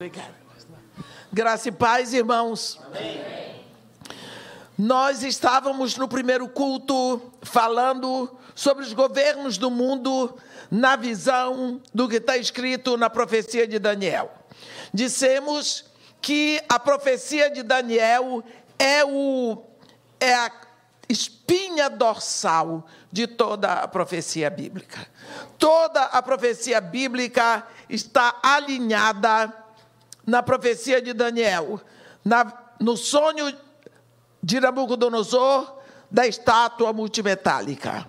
Obrigado. Graça e paz, irmãos. Amém. Nós estávamos no primeiro culto falando sobre os governos do mundo na visão do que está escrito na profecia de Daniel. Dissemos que a profecia de Daniel é, o, é a espinha dorsal de toda a profecia bíblica. Toda a profecia bíblica está alinhada na profecia de Daniel, na, no sonho de Nabucodonosor da estátua multimetálica,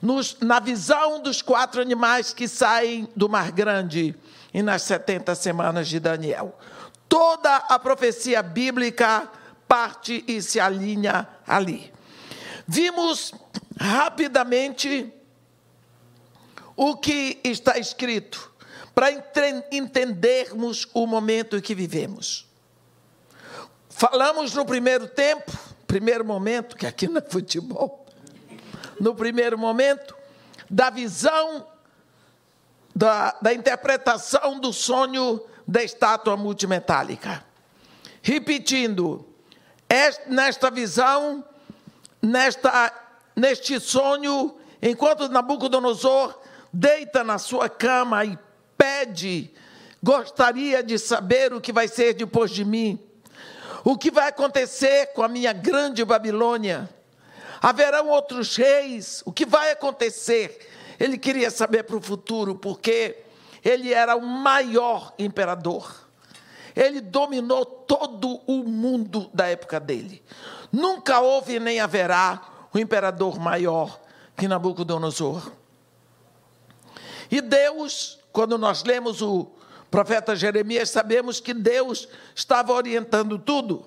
nos, na visão dos quatro animais que saem do Mar Grande e nas 70 semanas de Daniel. Toda a profecia bíblica parte e se alinha ali. Vimos rapidamente o que está escrito para entendermos o momento que vivemos. Falamos no primeiro tempo, primeiro momento, que aqui não é futebol, no primeiro momento, da visão, da, da interpretação do sonho da estátua multimetálica. Repetindo, nesta visão, nesta, neste sonho, enquanto Nabucodonosor deita na sua cama e pede, gostaria de saber o que vai ser depois de mim, o que vai acontecer com a minha grande Babilônia. Haverão outros reis, o que vai acontecer? Ele queria saber para o futuro, porque ele era o maior imperador. Ele dominou todo o mundo da época dele. Nunca houve nem haverá um imperador maior que Nabucodonosor. E Deus, quando nós lemos o profeta Jeremias, sabemos que Deus estava orientando tudo.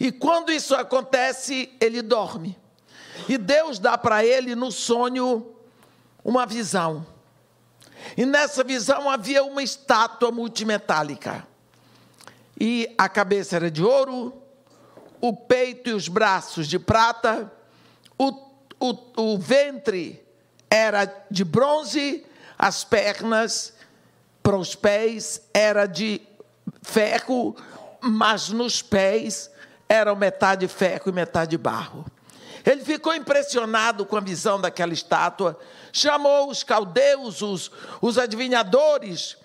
E quando isso acontece, ele dorme. E Deus dá para ele no sonho uma visão. E nessa visão havia uma estátua multimetálica. E a cabeça era de ouro, o peito e os braços de prata, o, o, o ventre era de bronze, as pernas para os pés era de ferro, mas nos pés eram metade ferro e metade barro. Ele ficou impressionado com a visão daquela estátua, chamou os caldeus, os, os adivinhadores,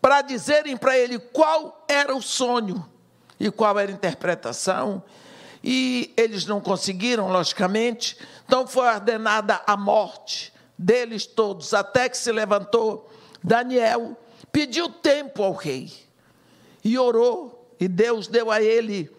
para dizerem para ele qual era o sonho e qual era a interpretação. E eles não conseguiram, logicamente, então foi ordenada a morte deles todos, até que se levantou Daniel, pediu tempo ao rei e orou, e Deus deu a ele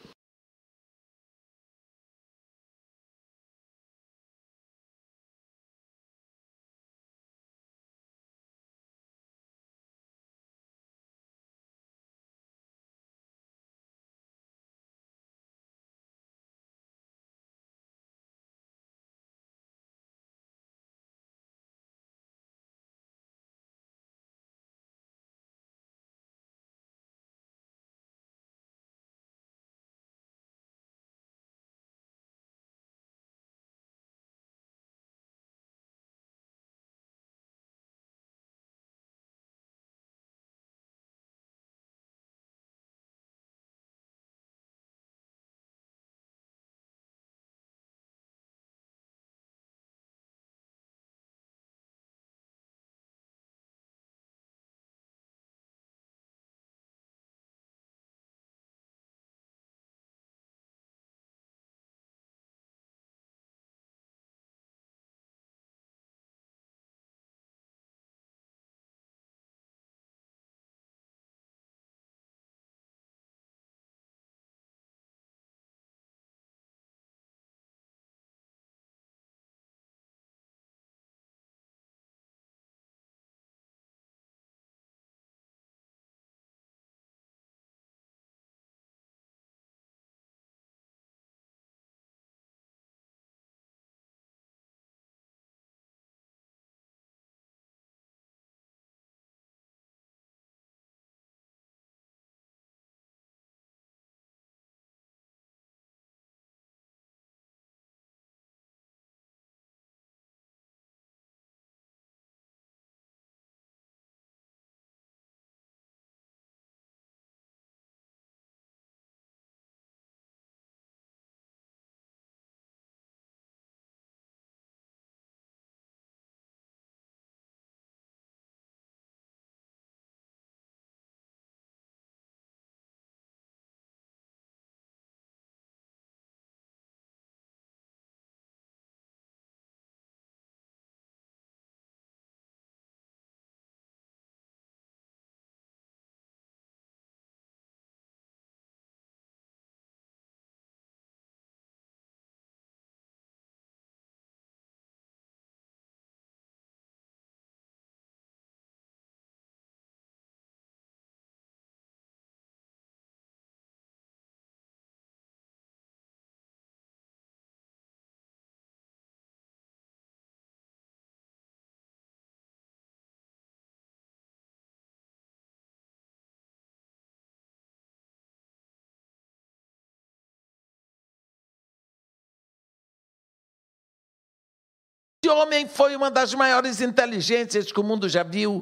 Esse homem foi uma das maiores inteligências que o mundo já viu.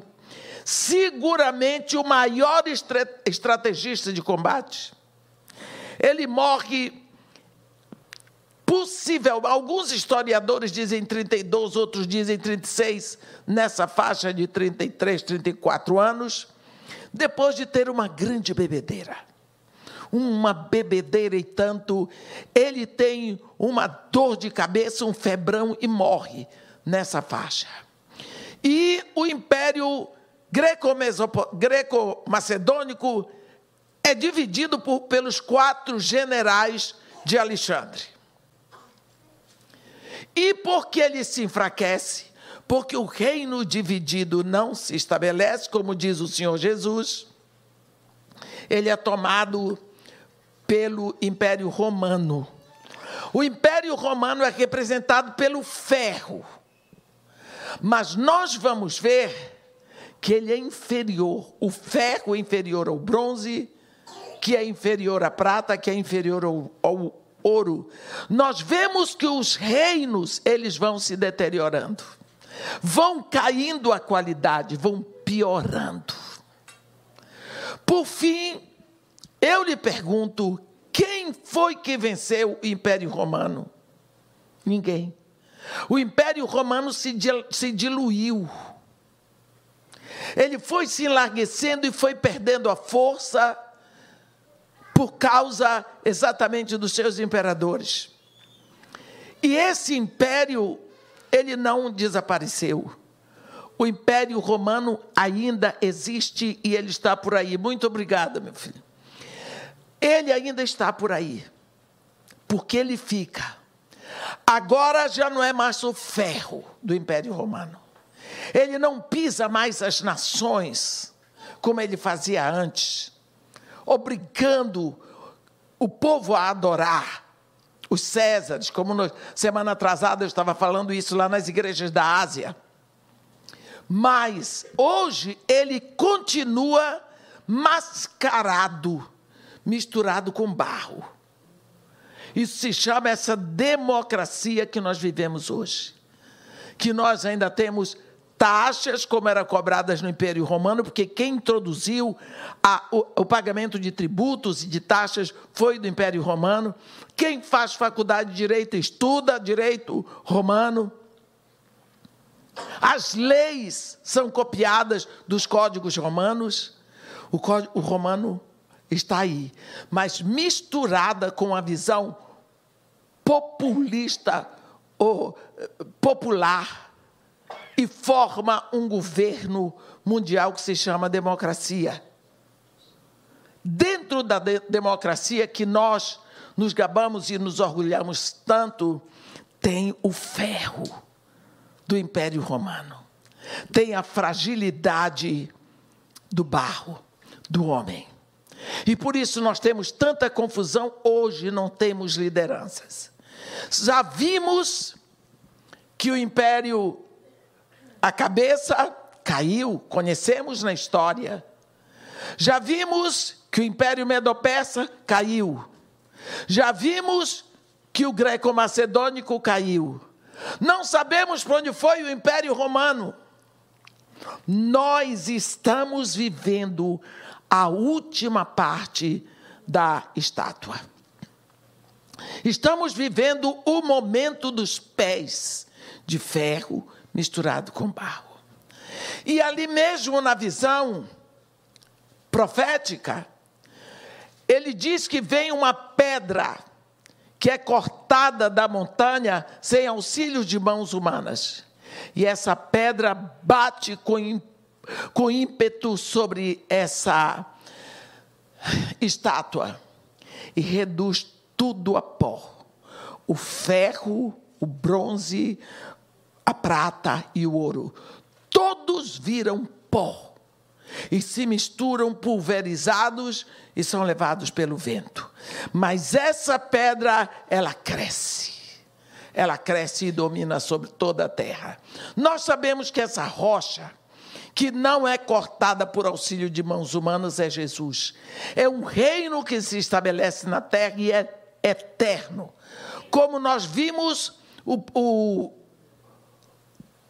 Seguramente o maior estrategista de combate. Ele morre possível, alguns historiadores dizem 32, outros dizem 36, nessa faixa de 33, 34 anos, depois de ter uma grande bebedeira uma bebedeira e tanto, ele tem uma dor de cabeça, um febrão e morre nessa faixa. E o império greco-macedônico é dividido por, pelos quatro generais de Alexandre. E porque ele se enfraquece, porque o reino dividido não se estabelece, como diz o Senhor Jesus, ele é tomado pelo Império Romano. O Império Romano é representado pelo ferro. Mas nós vamos ver que ele é inferior. O ferro é inferior ao bronze, que é inferior à prata, que é inferior ao, ao ouro. Nós vemos que os reinos, eles vão se deteriorando. Vão caindo a qualidade, vão piorando. Por fim, eu lhe pergunto: quem foi que venceu o Império Romano? Ninguém. O Império Romano se, se diluiu. Ele foi se enlarguecendo e foi perdendo a força por causa exatamente dos seus imperadores. E esse império, ele não desapareceu. O Império Romano ainda existe e ele está por aí. Muito obrigada, meu filho. Ele ainda está por aí, porque ele fica. Agora já não é mais o ferro do Império Romano. Ele não pisa mais as nações como ele fazia antes, obrigando o povo a adorar os Césares, como no, semana atrasada eu estava falando isso lá nas igrejas da Ásia. Mas hoje ele continua mascarado misturado com barro. Isso se chama essa democracia que nós vivemos hoje. Que nós ainda temos taxas, como eram cobradas no Império Romano, porque quem introduziu a, o, o, pagamento de tributos e de taxas foi do Império Romano. Quem faz faculdade de direito estuda direito romano. As leis são copiadas dos códigos romanos. O código romano está aí, mas misturada com a visão populista ou eh, popular e forma um governo mundial que se chama democracia. Dentro da de democracia que nós nos gabamos e nos orgulhamos tanto, tem o ferro do Império Romano. Tem a fragilidade do barro, do homem. E por isso nós temos tanta confusão, hoje não temos lideranças. Já vimos que o império, a cabeça caiu, conhecemos na história. Já vimos que o império medo-persa caiu. Já vimos que o greco-macedônico caiu. Não sabemos para onde foi o império romano. Nós estamos vivendo a última parte da estátua. Estamos vivendo o momento dos pés de ferro misturado com barro. E ali mesmo na visão profética, ele diz que vem uma pedra que é cortada da montanha sem auxílio de mãos humanas. E essa pedra bate com com ímpeto sobre essa estátua e reduz tudo a pó. O ferro, o bronze, a prata e o ouro. Todos viram pó e se misturam pulverizados e são levados pelo vento. Mas essa pedra, ela cresce. Ela cresce e domina sobre toda a terra. Nós sabemos que essa rocha que não é cortada por auxílio de mãos humanas, é Jesus. É um reino que se estabelece na terra e é eterno. Como nós vimos o, o,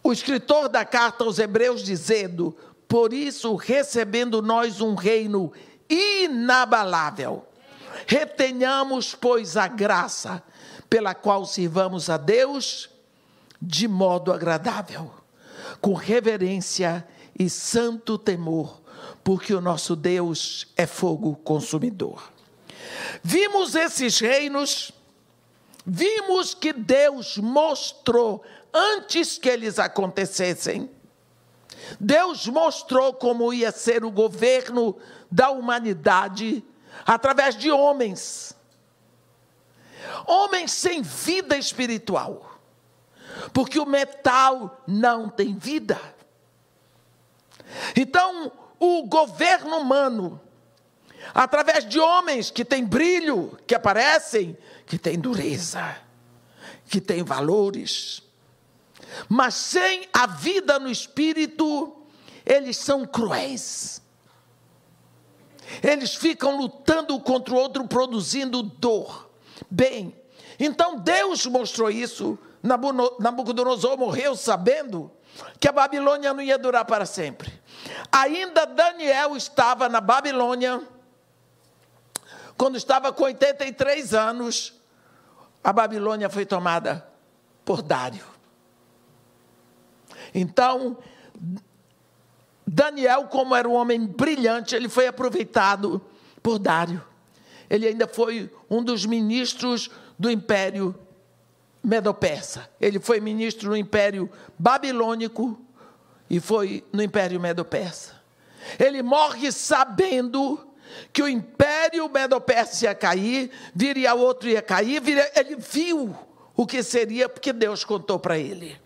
o escritor da carta aos Hebreus dizendo: Por isso, recebendo nós um reino inabalável, retenhamos, pois, a graça pela qual sirvamos a Deus de modo agradável, com reverência e santo temor, porque o nosso Deus é fogo consumidor. Vimos esses reinos, vimos que Deus mostrou antes que eles acontecessem. Deus mostrou como ia ser o governo da humanidade através de homens. Homens sem vida espiritual. Porque o metal não tem vida. Então, o governo humano, através de homens que têm brilho, que aparecem, que têm dureza, que têm valores, mas sem a vida no espírito, eles são cruéis. Eles ficam lutando contra o outro, produzindo dor. Bem, então Deus mostrou isso. Nabucodonosor morreu sabendo que a Babilônia não ia durar para sempre. Ainda Daniel estava na Babilônia, quando estava com 83 anos, a Babilônia foi tomada por Dário. Então, Daniel, como era um homem brilhante, ele foi aproveitado por Dário. Ele ainda foi um dos ministros do Império Medo-Persa. Ele foi ministro no Império Babilônico e foi no Império Medo-Persa. Ele morre sabendo que o Império Medo-Persa ia cair, viria outro ia cair, viria, ele viu o que seria porque Deus contou para ele.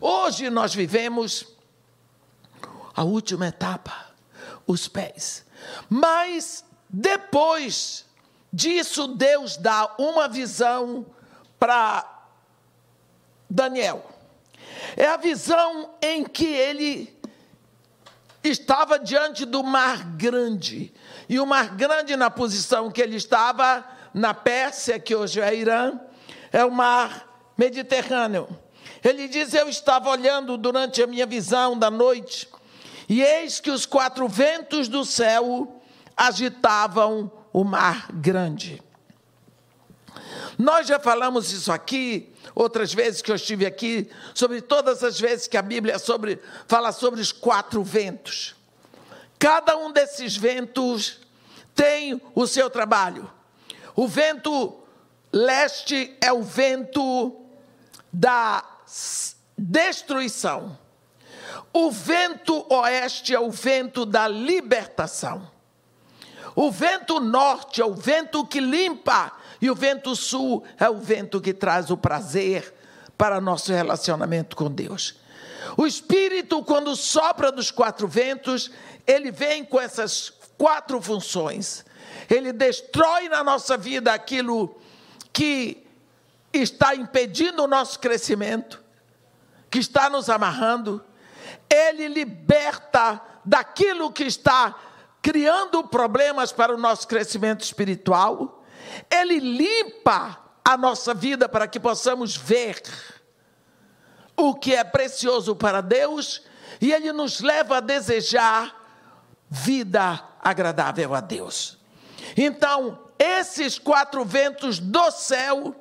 Hoje nós vivemos a última etapa, os pés. Mas depois disso, Deus dá uma visão para Daniel. É a visão em que ele estava diante do mar grande. E o mar grande, na posição que ele estava, na Pérsia, que hoje é Irã, é o mar Mediterrâneo. Ele diz: Eu estava olhando durante a minha visão da noite, e eis que os quatro ventos do céu agitavam o mar grande. Nós já falamos isso aqui, outras vezes que eu estive aqui, sobre todas as vezes que a Bíblia sobre, fala sobre os quatro ventos. Cada um desses ventos tem o seu trabalho. O vento leste é o vento da destruição. O vento oeste é o vento da libertação. O vento norte é o vento que limpa, e o vento sul é o vento que traz o prazer para nosso relacionamento com Deus. O Espírito, quando sopra dos quatro ventos, ele vem com essas quatro funções. Ele destrói na nossa vida aquilo que está impedindo o nosso crescimento, que está nos amarrando, ele liberta daquilo que está criando problemas para o nosso crescimento espiritual, ele limpa a nossa vida para que possamos ver o que é precioso para Deus e ele nos leva a desejar vida agradável a Deus. Então, esses quatro ventos do céu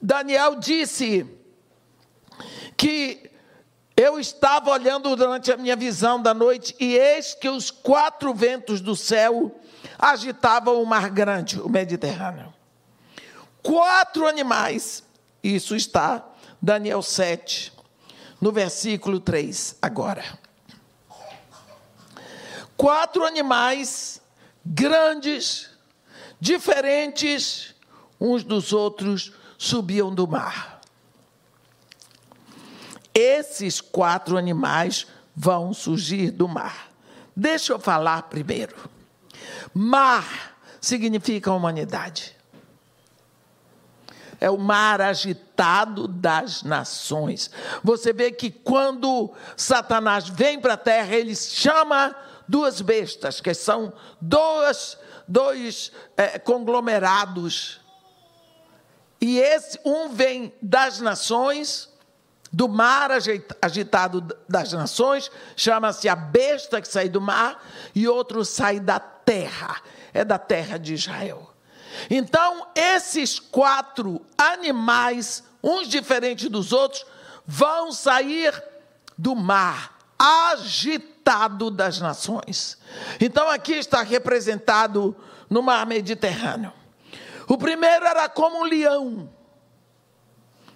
Daniel disse que eu estava olhando durante a minha visão da noite e eis que os quatro ventos do céu agitavam o mar grande, o Mediterrâneo. Quatro animais, isso está Daniel 7, no versículo 3, agora. Quatro animais grandes, diferentes uns dos outros, subiam do mar. Esses quatro animais vão surgir do mar. Deixa eu falar primeiro. Mar significa humanidade. É o mar agitado das nações. Você vê que quando Satanás vem para a terra, ele chama duas bestas, que são dois, dois é, conglomerados e esse um vem das nações, do mar agitado das nações, chama-se a besta que sai do mar, e outro sai da terra, é da terra de Israel. Então, esses quatro animais, uns diferentes dos outros, vão sair do mar agitado das nações. Então, aqui está representado no mar Mediterrâneo. O primeiro era como um leão,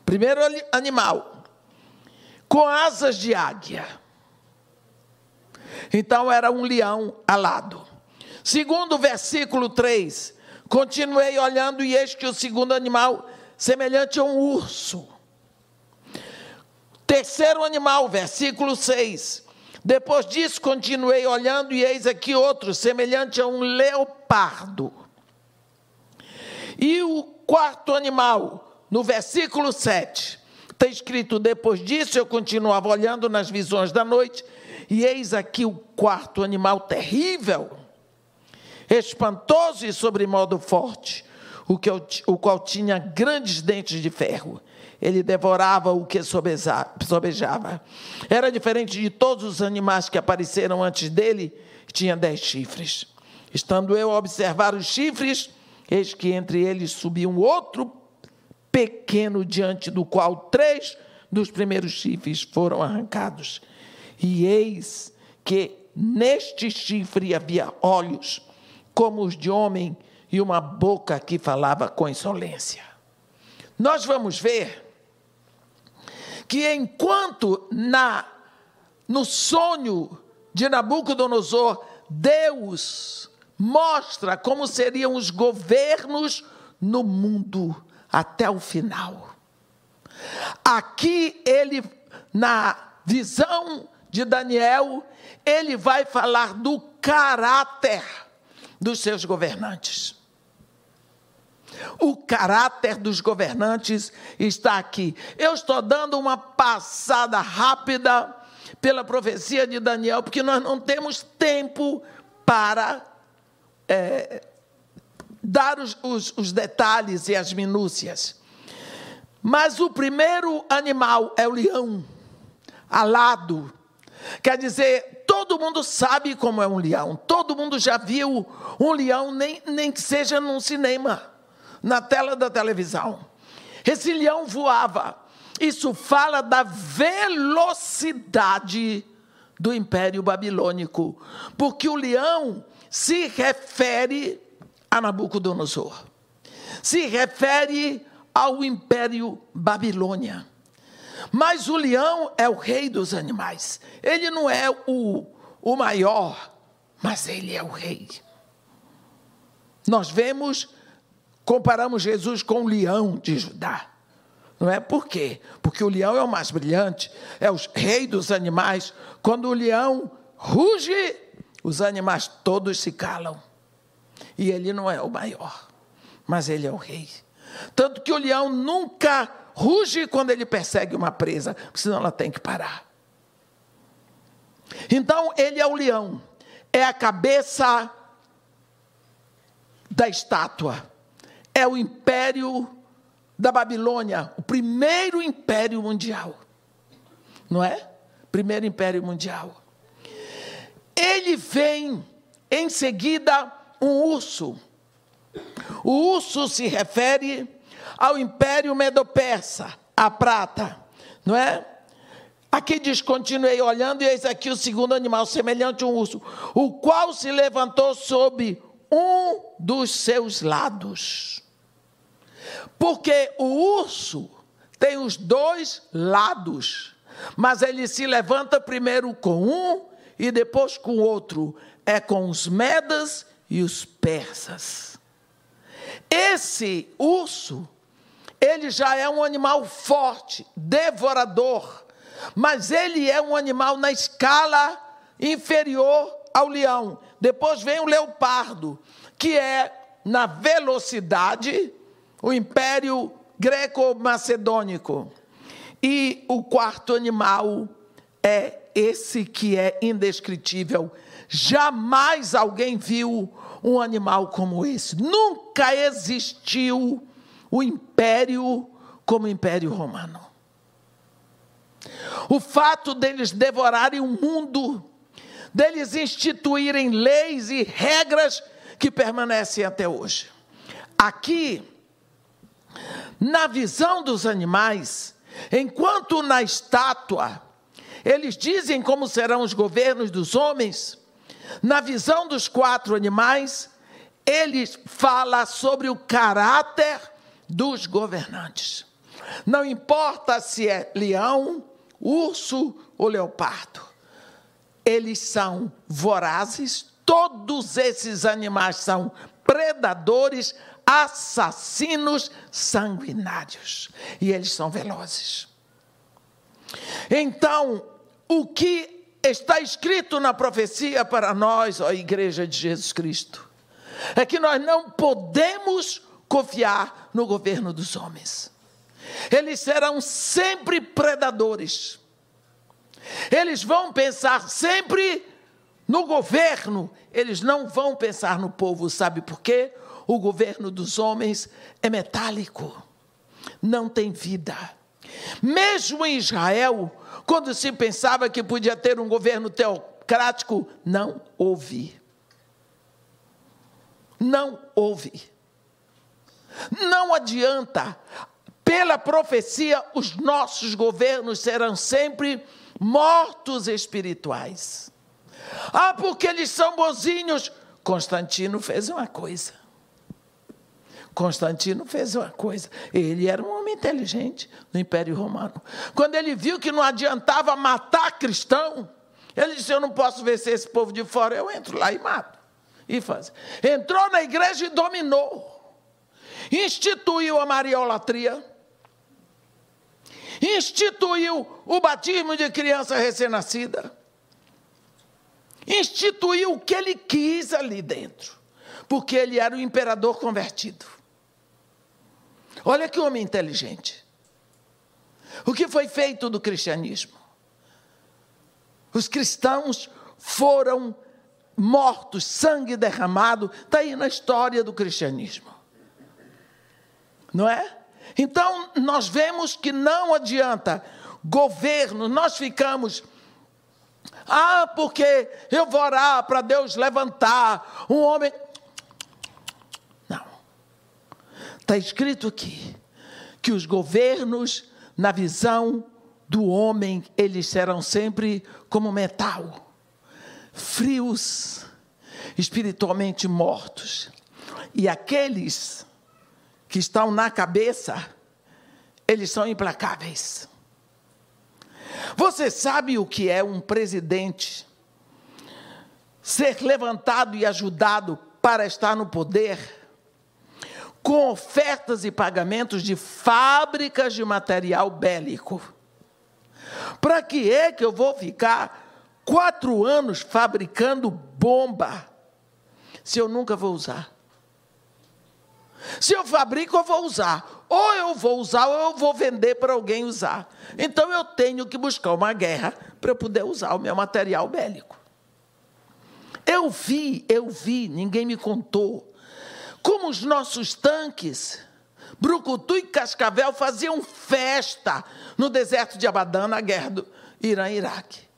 primeiro animal, com asas de águia. Então, era um leão alado. Segundo versículo 3, continuei olhando e eis que o segundo animal, semelhante a um urso. Terceiro animal, versículo 6. Depois disso, continuei olhando e eis aqui outro, semelhante a um leopardo. E o quarto animal, no versículo 7, está escrito: Depois disso eu continuava olhando nas visões da noite, e eis aqui o quarto animal terrível, espantoso e sobremodo forte, o, que o qual tinha grandes dentes de ferro. Ele devorava o que sobejava. Era diferente de todos os animais que apareceram antes dele, tinha dez chifres. Estando eu a observar os chifres, eis que entre eles subia um outro pequeno, diante do qual três dos primeiros chifres foram arrancados. E eis que neste chifre havia olhos como os de homem, e uma boca que falava com insolência. Nós vamos ver que enquanto na no sonho de Nabucodonosor, Deus mostra como seriam os governos no mundo até o final. Aqui ele na visão de Daniel, ele vai falar do caráter dos seus governantes. O caráter dos governantes está aqui. Eu estou dando uma passada rápida pela profecia de Daniel, porque nós não temos tempo para é, dar os, os, os detalhes e as minúcias. Mas o primeiro animal é o leão, alado. Quer dizer, Todo mundo sabe como é um leão. Todo mundo já viu um leão, nem, nem que seja num cinema, na tela da televisão. Esse leão voava. Isso fala da velocidade do Império Babilônico, porque o leão se refere a Nabucodonosor, se refere ao Império Babilônia. Mas o leão é o rei dos animais. Ele não é o, o maior, mas ele é o rei. Nós vemos, comparamos Jesus com o leão de Judá. Não é por quê? Porque o leão é o mais brilhante, é o rei dos animais. Quando o leão ruge, os animais todos se calam. E ele não é o maior, mas ele é o rei. Tanto que o leão nunca ruge quando ele persegue uma presa, senão ela tem que parar. Então, ele é o leão, é a cabeça da estátua, é o império da Babilônia, o primeiro império mundial, não é? Primeiro império mundial. Ele vem em seguida um urso. O urso se refere ao Império Medo-Persa, a prata, não é? Aqui diz: continuei olhando, e eis aqui o segundo animal, semelhante a um urso, o qual se levantou sob um dos seus lados. Porque o urso tem os dois lados, mas ele se levanta primeiro com um e depois com o outro. É com os medas e os persas. Esse urso ele já é um animal forte, devorador, mas ele é um animal na escala inferior ao leão. Depois vem o leopardo, que é na velocidade o império greco-macedônico. E o quarto animal é esse que é indescritível. Jamais alguém viu um animal como esse. Nunca existiu o império como império romano. O fato deles devorarem o mundo, deles instituírem leis e regras que permanecem até hoje. Aqui, na visão dos animais, enquanto na estátua, eles dizem como serão os governos dos homens, na visão dos quatro animais, ele fala sobre o caráter dos governantes. Não importa se é leão, urso ou leopardo, eles são vorazes, todos esses animais são predadores, assassinos sanguinários, e eles são velozes. Então, o que está escrito na profecia para nós, ó Igreja de Jesus Cristo, é que nós não podemos confiar no governo dos homens. Eles serão sempre predadores. Eles vão pensar sempre no governo, eles não vão pensar no povo, sabe por quê? O governo dos homens é metálico, não tem vida. Mesmo em Israel, quando se pensava que podia ter um governo teocrático, não houve. Não houve. Não adianta. Pela profecia, os nossos governos serão sempre mortos espirituais. Ah, porque eles são bonzinhos. Constantino fez uma coisa. Constantino fez uma coisa. Ele era um homem inteligente no Império Romano. Quando ele viu que não adiantava matar cristão, ele disse: Eu não posso vencer esse povo de fora, eu entro lá e mato. E faz. Entrou na igreja e dominou instituiu a mariolatria, instituiu o batismo de criança recém-nascida, instituiu o que ele quis ali dentro, porque ele era o imperador convertido. Olha que homem inteligente. O que foi feito do cristianismo? Os cristãos foram mortos, sangue derramado, está aí na história do cristianismo não é? Então, nós vemos que não adianta governo, nós ficamos. Ah, porque eu vou orar para Deus levantar um homem. Não. Está escrito aqui que os governos, na visão do homem, eles serão sempre como metal, frios, espiritualmente mortos. E aqueles que estão na cabeça, eles são implacáveis. Você sabe o que é um presidente ser levantado e ajudado para estar no poder? Com ofertas e pagamentos de fábricas de material bélico. Para que é que eu vou ficar quatro anos fabricando bomba se eu nunca vou usar? Se eu fabrico, eu vou usar. Ou eu vou usar, ou eu vou vender para alguém usar. Então eu tenho que buscar uma guerra para eu poder usar o meu material bélico. Eu vi, eu vi, ninguém me contou, como os nossos tanques, Brucutu e Cascavel, faziam festa no deserto de Abadã, na guerra do Irã-Iraque.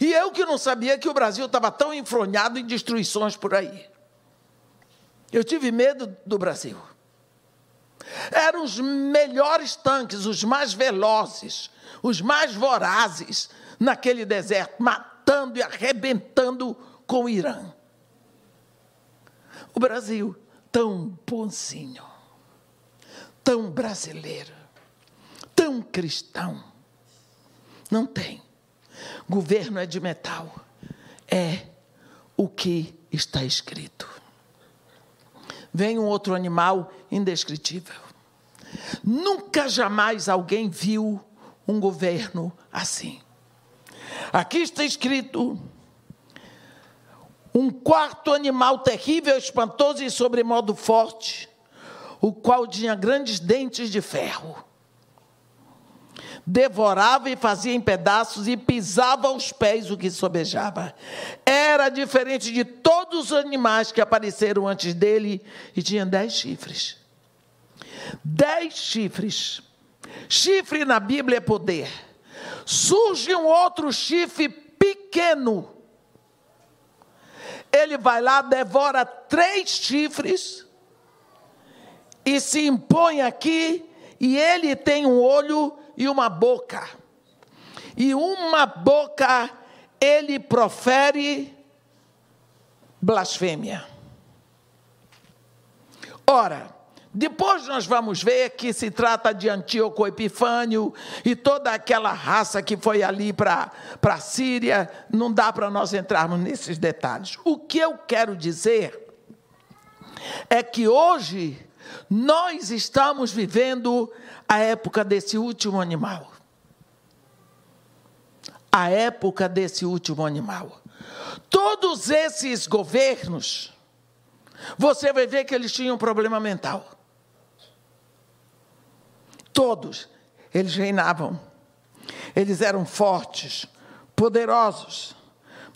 E eu que não sabia que o Brasil estava tão enfronhado em destruições por aí. Eu tive medo do Brasil. Eram os melhores tanques, os mais velozes, os mais vorazes naquele deserto, matando e arrebentando com o Irã. O Brasil, tão bonzinho, tão brasileiro, tão cristão, não tem. Governo é de metal, é o que está escrito vem um outro animal indescritível. Nunca jamais alguém viu um governo assim. Aqui está escrito: um quarto animal terrível, espantoso e sobremodo forte, o qual tinha grandes dentes de ferro devorava e fazia em pedaços e pisava aos pés o que sobejava. Era diferente de todos os animais que apareceram antes dele e tinha dez chifres. Dez chifres. Chifre na Bíblia é poder. surge um outro chifre pequeno. Ele vai lá, devora três chifres e se impõe aqui, e ele tem um olho e uma boca. E uma boca ele profere blasfêmia. Ora, depois nós vamos ver que se trata de Antíoco Epifânio e toda aquela raça que foi ali para a Síria. Não dá para nós entrarmos nesses detalhes. O que eu quero dizer é que hoje nós estamos vivendo a época desse último animal. A época desse último animal. Todos esses governos, você vai ver que eles tinham um problema mental. Todos. Eles reinavam. Eles eram fortes, poderosos,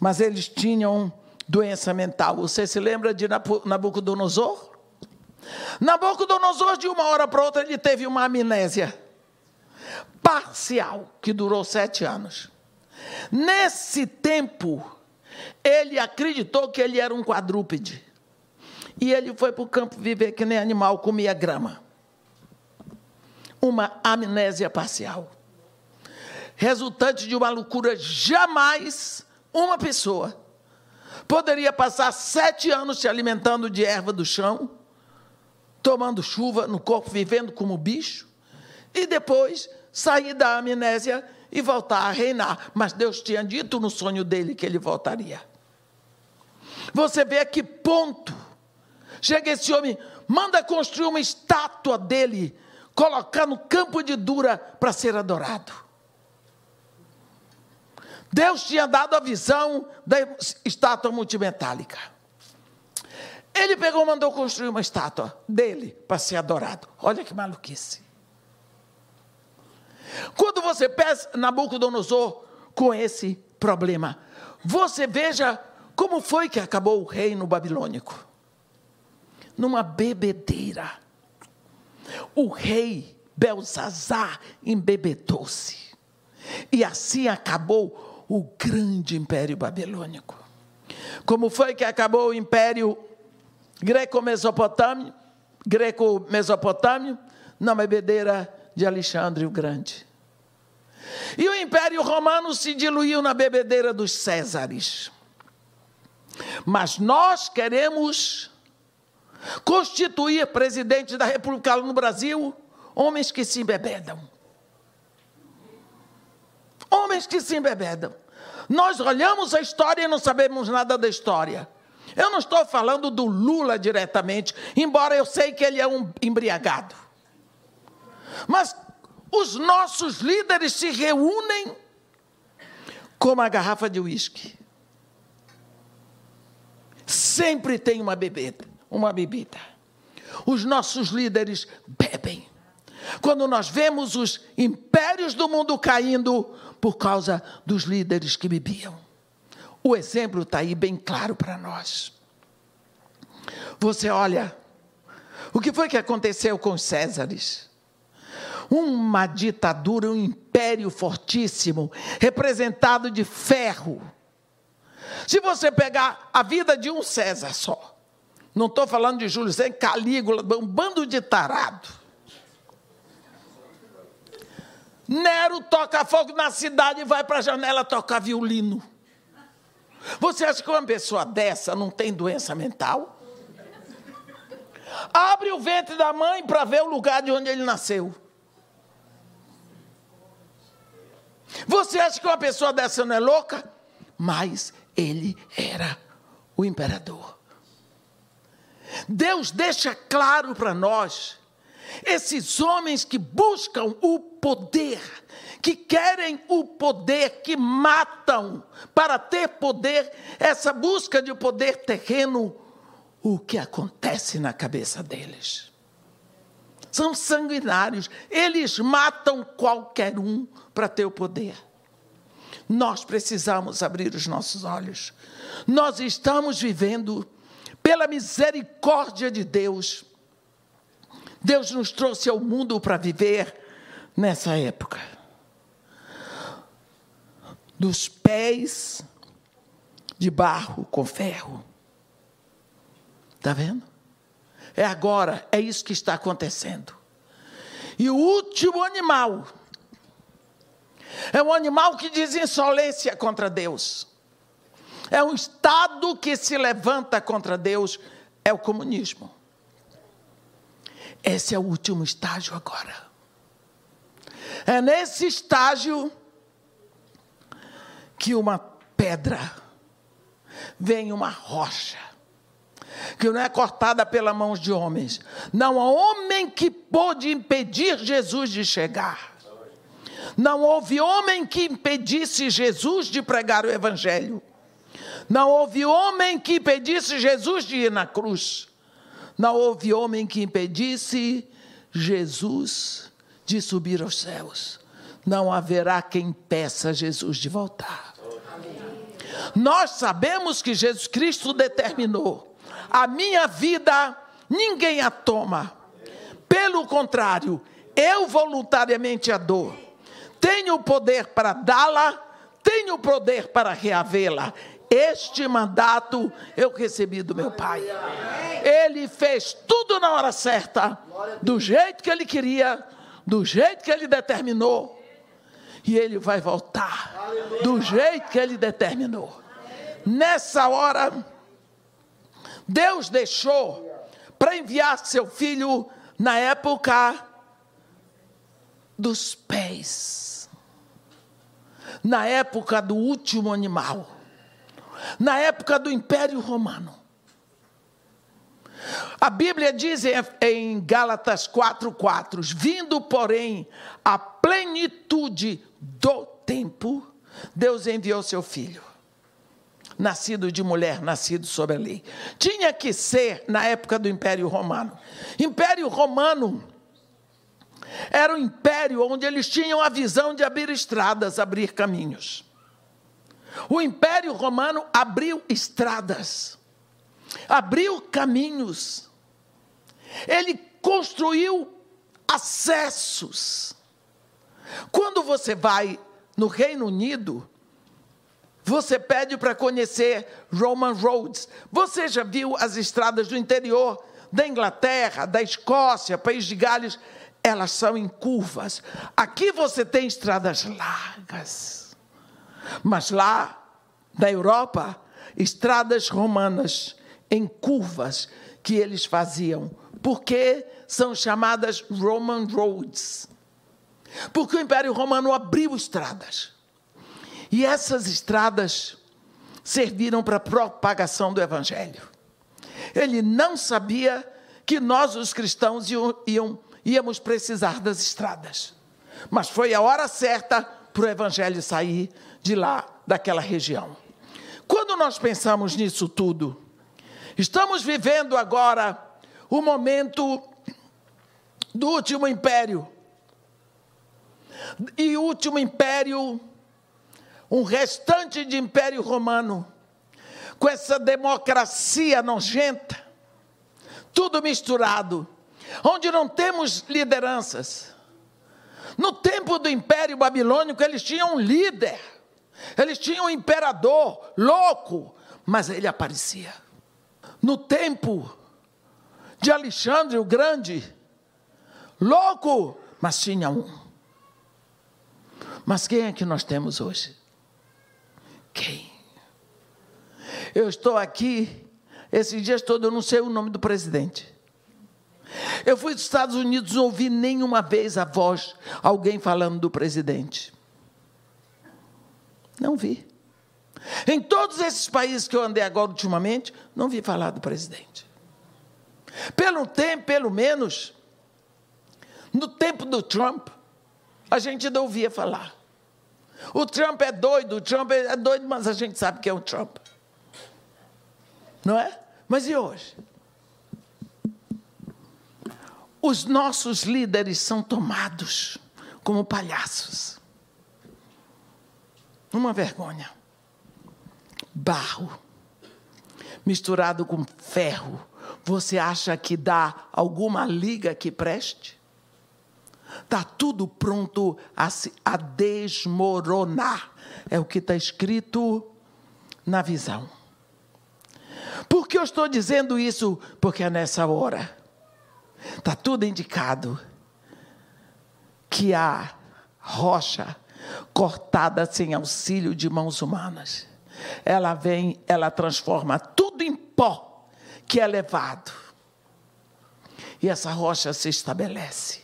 mas eles tinham doença mental. Você se lembra de Nabucodonosor? Nabucodonosor, de uma hora para outra, ele teve uma amnésia parcial, que durou sete anos. Nesse tempo, ele acreditou que ele era um quadrúpede. E ele foi para o campo viver que nem animal, comia grama uma amnésia parcial, resultante de uma loucura. Jamais uma pessoa poderia passar sete anos se alimentando de erva do chão, tomando chuva no corpo, vivendo como bicho, e depois sair da amnésia e voltar a reinar. Mas Deus tinha dito no sonho dele que ele voltaria. Você vê a que ponto chega esse homem, manda construir uma estátua dele colocar no campo de Dura para ser adorado. Deus tinha dado a visão da estátua multimetálica. Ele pegou e mandou construir uma estátua dele para ser adorado. Olha que maluquice. Quando você pensa Nabucodonosor com esse problema, você veja como foi que acabou o reino babilônico. Numa bebedeira o rei Belsazar embebedou-se. E assim acabou o grande império babilônico. Como foi que acabou o império greco-mesopotâmio? Greco-mesopotâmio? Na bebedeira de Alexandre o Grande. E o Império Romano se diluiu na bebedeira dos Césares. Mas nós queremos constituir presidente da República no Brasil homens que se embebedam. Homens que se embebedam. Nós olhamos a história e não sabemos nada da história. Eu não estou falando do Lula diretamente, embora eu sei que ele é um embriagado. Mas os nossos líderes se reúnem com uma garrafa de uísque. Sempre tem uma bebida uma bebida. Os nossos líderes bebem. Quando nós vemos os impérios do mundo caindo por causa dos líderes que bebiam. O exemplo está aí bem claro para nós. Você olha, o que foi que aconteceu com os Césares? Uma ditadura, um império fortíssimo, representado de ferro. Se você pegar a vida de um César só, não estou falando de Júlio César, Calígula, um bando de tarado. Nero toca fogo na cidade e vai para a janela tocar violino. Você acha que uma pessoa dessa não tem doença mental? Abre o ventre da mãe para ver o lugar de onde ele nasceu. Você acha que uma pessoa dessa não é louca? Mas ele era o imperador. Deus deixa claro para nós, esses homens que buscam o poder, que querem o poder, que matam para ter poder, essa busca de poder terreno, o que acontece na cabeça deles? São sanguinários, eles matam qualquer um para ter o poder. Nós precisamos abrir os nossos olhos. Nós estamos vivendo pela misericórdia de Deus, Deus nos trouxe ao mundo para viver nessa época. dos pés de barro com ferro. Está vendo? É agora, é isso que está acontecendo. E o último animal é um animal que diz insolência contra Deus. É um Estado que se levanta contra Deus, é o comunismo. Esse é o último estágio agora. É nesse estágio que uma pedra vem uma rocha que não é cortada pela mão de homens. Não há homem que pôde impedir Jesus de chegar. Não houve homem que impedisse Jesus de pregar o Evangelho. Não houve homem que impedisse Jesus de ir na cruz. Não houve homem que impedisse Jesus de subir aos céus. Não haverá quem peça Jesus de voltar. Nós sabemos que Jesus Cristo determinou a minha vida ninguém a toma. Pelo contrário, eu voluntariamente a dou. Tenho o poder para dá-la, tenho o poder para reavê-la. Este mandato eu recebi do meu pai. Ele fez tudo na hora certa, do jeito que ele queria, do jeito que ele determinou. E ele vai voltar do jeito que ele determinou. Nessa hora, Deus deixou para enviar seu filho na época dos pés, na época do último animal, na época do Império Romano. A Bíblia diz em Gálatas 4:4, vindo, porém, a plenitude do tempo, Deus enviou seu filho nascido de mulher, nascido sob a lei. Tinha que ser na época do Império Romano. Império Romano era um império onde eles tinham a visão de abrir estradas, abrir caminhos. O Império Romano abriu estradas, abriu caminhos, ele construiu acessos. Quando você vai no Reino Unido, você pede para conhecer Roman Roads. Você já viu as estradas do interior da Inglaterra, da Escócia, País de Gales? Elas são em curvas. Aqui você tem estradas largas. Mas lá, na Europa, estradas romanas em curvas que eles faziam. Porque são chamadas Roman Roads. Porque o Império Romano abriu estradas. E essas estradas serviram para a propagação do Evangelho. Ele não sabia que nós, os cristãos, íamos precisar das estradas. Mas foi a hora certa para o Evangelho sair de lá, daquela região. Quando nós pensamos nisso tudo, estamos vivendo agora o momento do último império. E último império um restante de Império Romano, com essa democracia nojenta, tudo misturado, onde não temos lideranças. No tempo do Império Babilônico, eles tinham um líder, eles tinham um imperador louco, mas ele aparecia. No tempo de Alexandre o Grande, louco, mas tinha um. Mas quem é que nós temos hoje? quem? Eu estou aqui, esses dias todos eu não sei o nome do presidente. Eu fui dos Estados Unidos, não ouvi nenhuma vez a voz, alguém falando do presidente. Não vi. Em todos esses países que eu andei agora ultimamente, não vi falar do presidente. Pelo tempo, pelo menos, no tempo do Trump, a gente não ouvia falar. O Trump é doido, o Trump é doido, mas a gente sabe que é o Trump. Não é? Mas e hoje? Os nossos líderes são tomados como palhaços. Uma vergonha. Barro misturado com ferro. Você acha que dá alguma liga que preste? Está tudo pronto a, se, a desmoronar. É o que está escrito na visão. Por que eu estou dizendo isso? Porque é nessa hora. Está tudo indicado que a rocha cortada sem auxílio de mãos humanas. Ela vem, ela transforma tudo em pó que é levado. E essa rocha se estabelece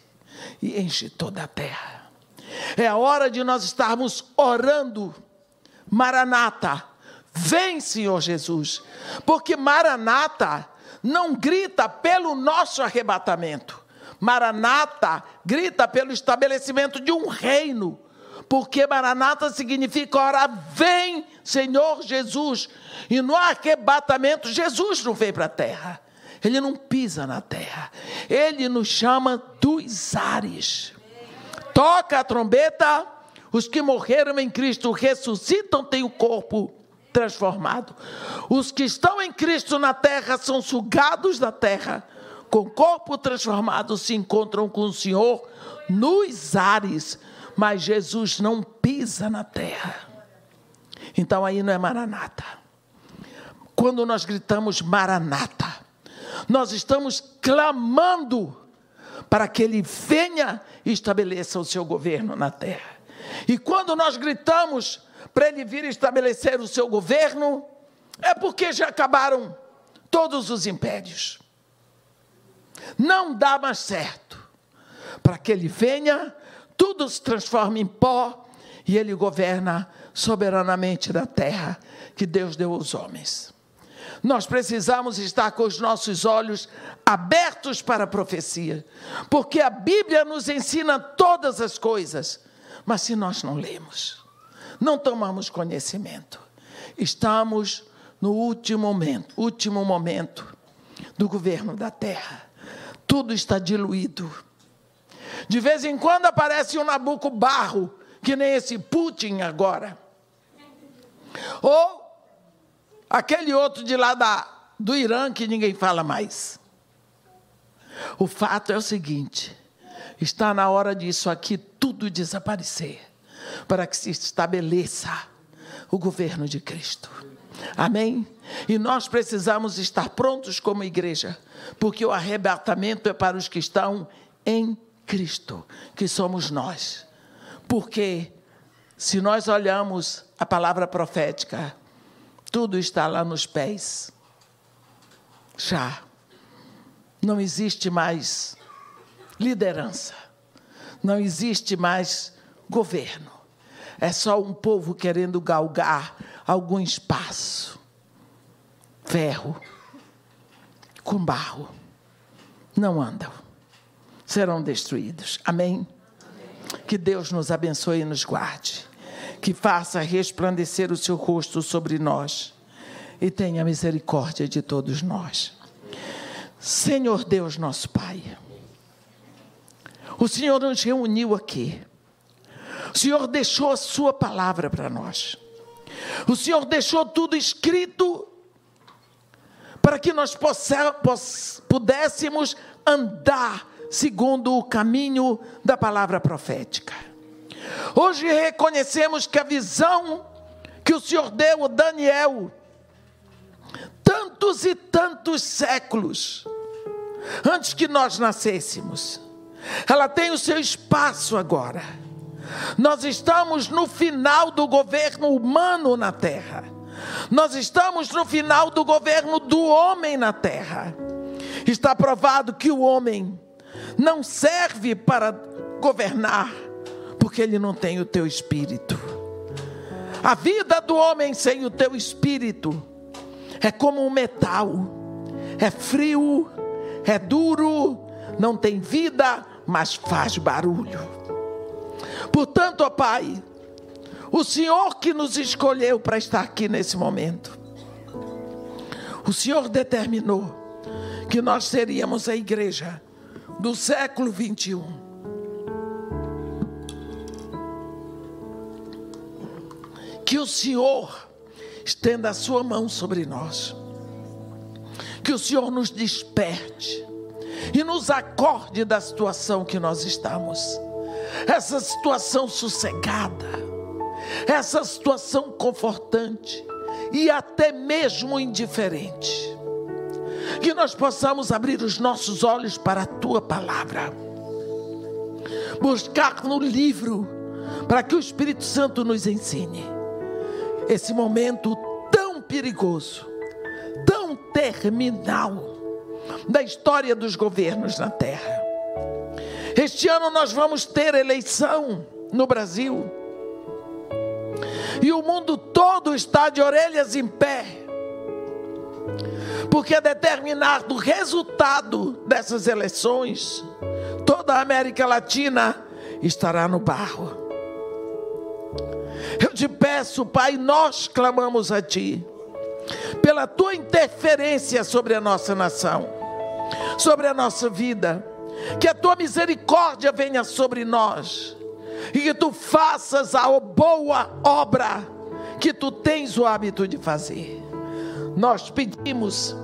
e enche toda a terra. É a hora de nós estarmos orando, Maranata, vem Senhor Jesus, porque Maranata não grita pelo nosso arrebatamento, Maranata grita pelo estabelecimento de um reino, porque Maranata significa, ora, vem Senhor Jesus, e no arrebatamento, Jesus não veio para a terra, ele não pisa na terra, ele nos chama dos ares. Toca a trombeta, os que morreram em Cristo ressuscitam, têm o corpo transformado. Os que estão em Cristo na terra são sugados da terra, com corpo transformado se encontram com o Senhor nos ares, mas Jesus não pisa na terra. Então aí não é maranata. Quando nós gritamos maranata, nós estamos clamando para que ele venha e estabeleça o seu governo na terra. E quando nós gritamos para ele vir estabelecer o seu governo, é porque já acabaram todos os impérios. Não dá mais certo. Para que ele venha, tudo se transforma em pó e ele governa soberanamente da terra que Deus deu aos homens. Nós precisamos estar com os nossos olhos abertos para a profecia, porque a Bíblia nos ensina todas as coisas, mas se nós não lemos, não tomamos conhecimento, estamos no último momento, último momento do governo da terra. Tudo está diluído. De vez em quando aparece um Nabuco barro, que nem esse Putin agora. Ou aquele outro de lá da, do Irã que ninguém fala mais. O fato é o seguinte: está na hora disso aqui tudo desaparecer, para que se estabeleça o governo de Cristo. Amém? E nós precisamos estar prontos como igreja, porque o arrebatamento é para os que estão em que somos nós. Porque se nós olhamos a palavra profética, tudo está lá nos pés. Já. Não existe mais liderança. Não existe mais governo. É só um povo querendo galgar algum espaço. Ferro com barro. Não andam. Serão destruídos. Amém? Que Deus nos abençoe e nos guarde que faça resplandecer o seu rosto sobre nós e tenha misericórdia de todos nós. Senhor Deus, nosso Pai, o Senhor nos reuniu aqui, o Senhor deixou a Sua palavra para nós, o Senhor deixou tudo escrito para que nós pudéssemos andar segundo o caminho da palavra profética. Hoje reconhecemos que a visão que o Senhor deu a Daniel, tantos e tantos séculos antes que nós nascêssemos, ela tem o seu espaço agora. Nós estamos no final do governo humano na terra. Nós estamos no final do governo do homem na terra. Está provado que o homem não serve para governar, porque ele não tem o teu espírito. A vida do homem sem o teu espírito é como um metal, é frio, é duro, não tem vida, mas faz barulho. Portanto, ó Pai, o Senhor que nos escolheu para estar aqui nesse momento, o Senhor determinou que nós seríamos a igreja do século 21 Que o Senhor estenda a sua mão sobre nós. Que o Senhor nos desperte. e nos acorde da situação que nós estamos. Essa situação sossegada, essa situação confortante e até mesmo indiferente. Que nós possamos abrir os nossos olhos para a tua palavra, buscar no livro, para que o Espírito Santo nos ensine. Esse momento tão perigoso, tão terminal da história dos governos na terra. Este ano nós vamos ter eleição no Brasil. E o mundo todo está de orelhas em pé. Porque determinado o resultado dessas eleições, toda a América Latina estará no barro. Eu te peço, Pai, nós clamamos a Ti, pela Tua interferência sobre a nossa nação, sobre a nossa vida que a tua misericórdia venha sobre nós e que tu faças a boa obra que tu tens o hábito de fazer. Nós pedimos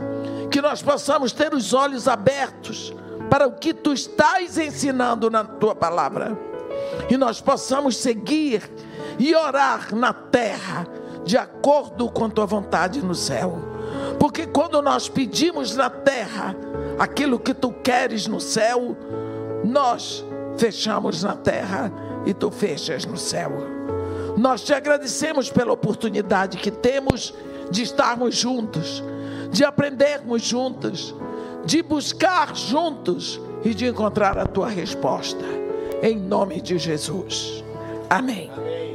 que nós possamos ter os olhos abertos para o que tu estás ensinando na tua palavra e nós possamos seguir e orar na terra de acordo com tua vontade no céu. Porque quando nós pedimos na terra, aquilo que tu queres no céu, nós fechamos na terra e tu fechas no céu. Nós te agradecemos pela oportunidade que temos de estarmos juntos, de aprendermos juntos, de buscar juntos e de encontrar a tua resposta. Em nome de Jesus. Amém. Amém.